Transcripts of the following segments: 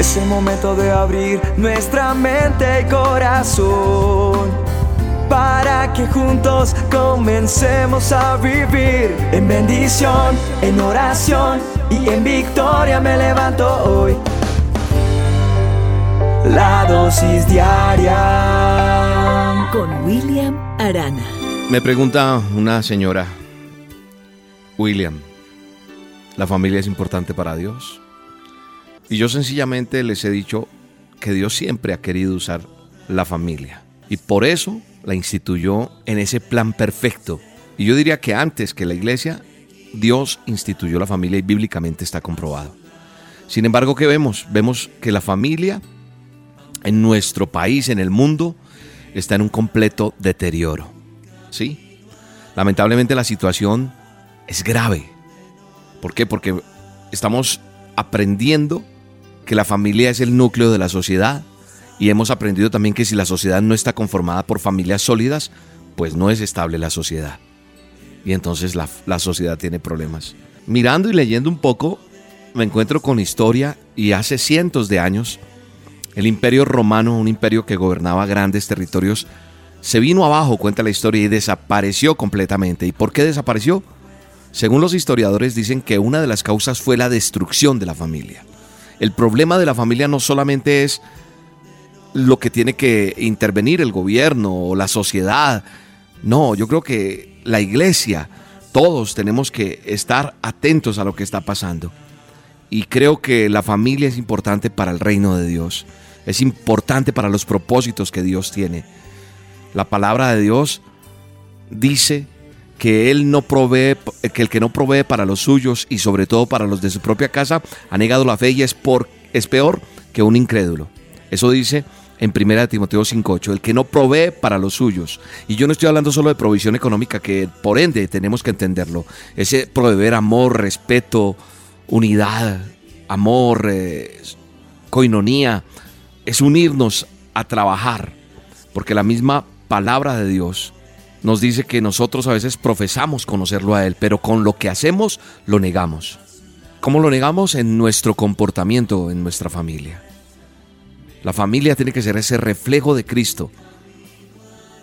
Es el momento de abrir nuestra mente y corazón para que juntos comencemos a vivir en bendición, en oración y en victoria me levanto hoy. La dosis diaria con William Arana. Me pregunta una señora, William, ¿la familia es importante para Dios? Y yo sencillamente les he dicho que Dios siempre ha querido usar la familia. Y por eso la instituyó en ese plan perfecto. Y yo diría que antes que la iglesia, Dios instituyó la familia y bíblicamente está comprobado. Sin embargo, ¿qué vemos? Vemos que la familia en nuestro país, en el mundo, está en un completo deterioro. ¿Sí? Lamentablemente la situación es grave. ¿Por qué? Porque estamos aprendiendo que la familia es el núcleo de la sociedad y hemos aprendido también que si la sociedad no está conformada por familias sólidas, pues no es estable la sociedad. Y entonces la, la sociedad tiene problemas. Mirando y leyendo un poco, me encuentro con historia y hace cientos de años, el imperio romano, un imperio que gobernaba grandes territorios, se vino abajo, cuenta la historia, y desapareció completamente. ¿Y por qué desapareció? Según los historiadores dicen que una de las causas fue la destrucción de la familia. El problema de la familia no solamente es lo que tiene que intervenir el gobierno o la sociedad. No, yo creo que la iglesia, todos tenemos que estar atentos a lo que está pasando. Y creo que la familia es importante para el reino de Dios. Es importante para los propósitos que Dios tiene. La palabra de Dios dice que él no provee, que el que no provee para los suyos y sobre todo para los de su propia casa ha negado la fe y es, por, es peor que un incrédulo. Eso dice en 1 Timoteo 5.8, el que no provee para los suyos. Y yo no estoy hablando solo de provisión económica, que por ende tenemos que entenderlo. Ese proveer amor, respeto, unidad, amor, eh, coinonía, es unirnos a trabajar. Porque la misma palabra de Dios nos dice que nosotros a veces profesamos conocerlo a Él, pero con lo que hacemos lo negamos. ¿Cómo lo negamos? En nuestro comportamiento, en nuestra familia. La familia tiene que ser ese reflejo de Cristo.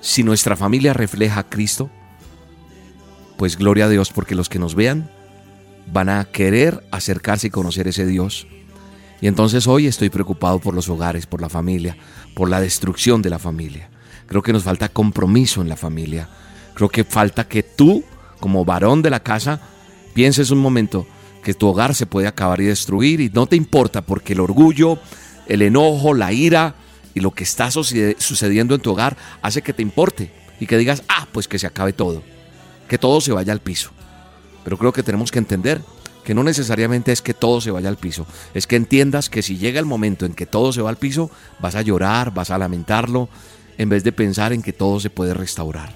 Si nuestra familia refleja a Cristo, pues gloria a Dios, porque los que nos vean van a querer acercarse y conocer ese Dios. Y entonces hoy estoy preocupado por los hogares, por la familia, por la destrucción de la familia. Creo que nos falta compromiso en la familia. Creo que falta que tú, como varón de la casa, pienses un momento que tu hogar se puede acabar y destruir y no te importa porque el orgullo, el enojo, la ira y lo que está sucediendo en tu hogar hace que te importe y que digas, ah, pues que se acabe todo, que todo se vaya al piso. Pero creo que tenemos que entender que no necesariamente es que todo se vaya al piso, es que entiendas que si llega el momento en que todo se va al piso, vas a llorar, vas a lamentarlo, en vez de pensar en que todo se puede restaurar.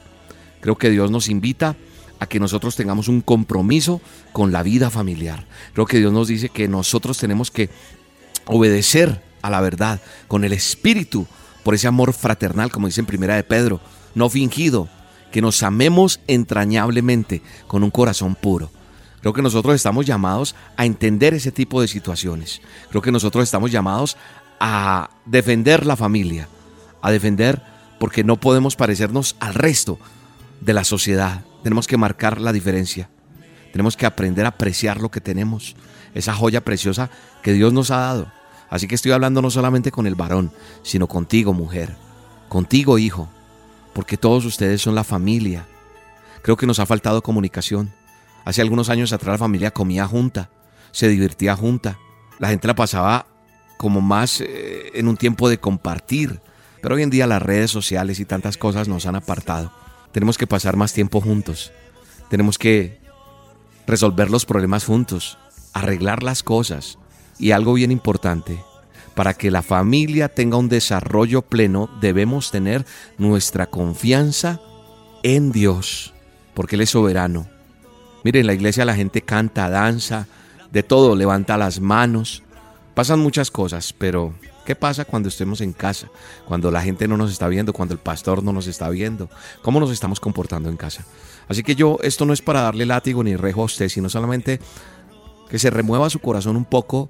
Creo que Dios nos invita a que nosotros tengamos un compromiso con la vida familiar. Creo que Dios nos dice que nosotros tenemos que obedecer a la verdad, con el espíritu, por ese amor fraternal, como dice en Primera de Pedro, no fingido, que nos amemos entrañablemente con un corazón puro. Creo que nosotros estamos llamados a entender ese tipo de situaciones. Creo que nosotros estamos llamados a defender la familia, a defender porque no podemos parecernos al resto de la sociedad. Tenemos que marcar la diferencia. Tenemos que aprender a apreciar lo que tenemos, esa joya preciosa que Dios nos ha dado. Así que estoy hablando no solamente con el varón, sino contigo, mujer, contigo, hijo, porque todos ustedes son la familia. Creo que nos ha faltado comunicación. Hace algunos años atrás la familia comía junta, se divertía junta. La gente la pasaba como más eh, en un tiempo de compartir. Pero hoy en día las redes sociales y tantas cosas nos han apartado. Tenemos que pasar más tiempo juntos. Tenemos que resolver los problemas juntos, arreglar las cosas, y algo bien importante, para que la familia tenga un desarrollo pleno, debemos tener nuestra confianza en Dios, porque Él es soberano. Miren, en la iglesia la gente canta, danza, de todo, levanta las manos. Pasan muchas cosas, pero ¿qué pasa cuando estemos en casa? Cuando la gente no nos está viendo, cuando el pastor no nos está viendo. ¿Cómo nos estamos comportando en casa? Así que yo, esto no es para darle látigo ni rejo a usted, sino solamente que se remueva su corazón un poco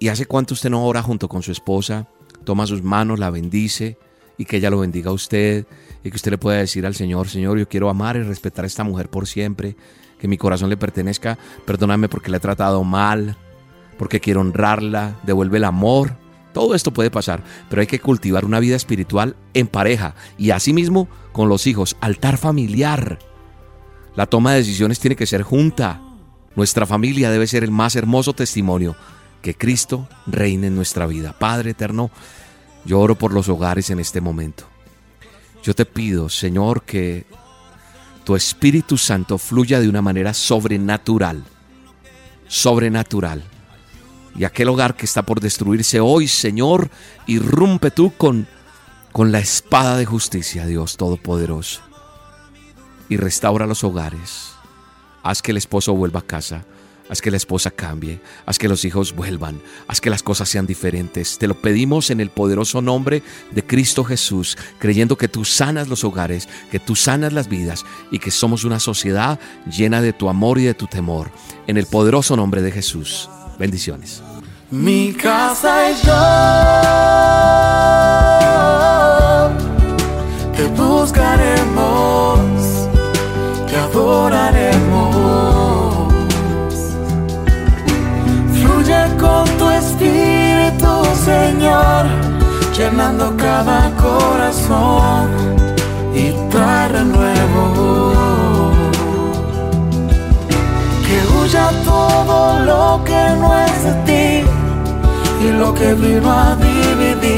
¿Y hace cuánto usted no ora junto con su esposa? Toma sus manos, la bendice y que ella lo bendiga a usted y que usted le pueda decir al Señor, Señor, yo quiero amar y respetar a esta mujer por siempre, que mi corazón le pertenezca, perdóname porque la he tratado mal, porque quiero honrarla, devuelve el amor. Todo esto puede pasar, pero hay que cultivar una vida espiritual en pareja y asimismo con los hijos, altar familiar. La toma de decisiones tiene que ser junta. Nuestra familia debe ser el más hermoso testimonio que Cristo reine en nuestra vida. Padre eterno, yo oro por los hogares en este momento. Yo te pido, Señor, que tu Espíritu Santo fluya de una manera sobrenatural. Sobrenatural. Y aquel hogar que está por destruirse hoy, Señor, irrumpe tú con, con la espada de justicia, Dios Todopoderoso. Y restaura los hogares. Haz que el esposo vuelva a casa Haz que la esposa cambie, haz que los hijos vuelvan, haz que las cosas sean diferentes. Te lo pedimos en el poderoso nombre de Cristo Jesús, creyendo que tú sanas los hogares, que tú sanas las vidas y que somos una sociedad llena de tu amor y de tu temor. En el poderoso nombre de Jesús. Bendiciones. Mi casa es yo. Te buscaremos, te adoraremos. con tu espíritu, Señor, llenando cada corazón y trae renuevo. Que huya todo lo que no es de ti y lo que vino a dividir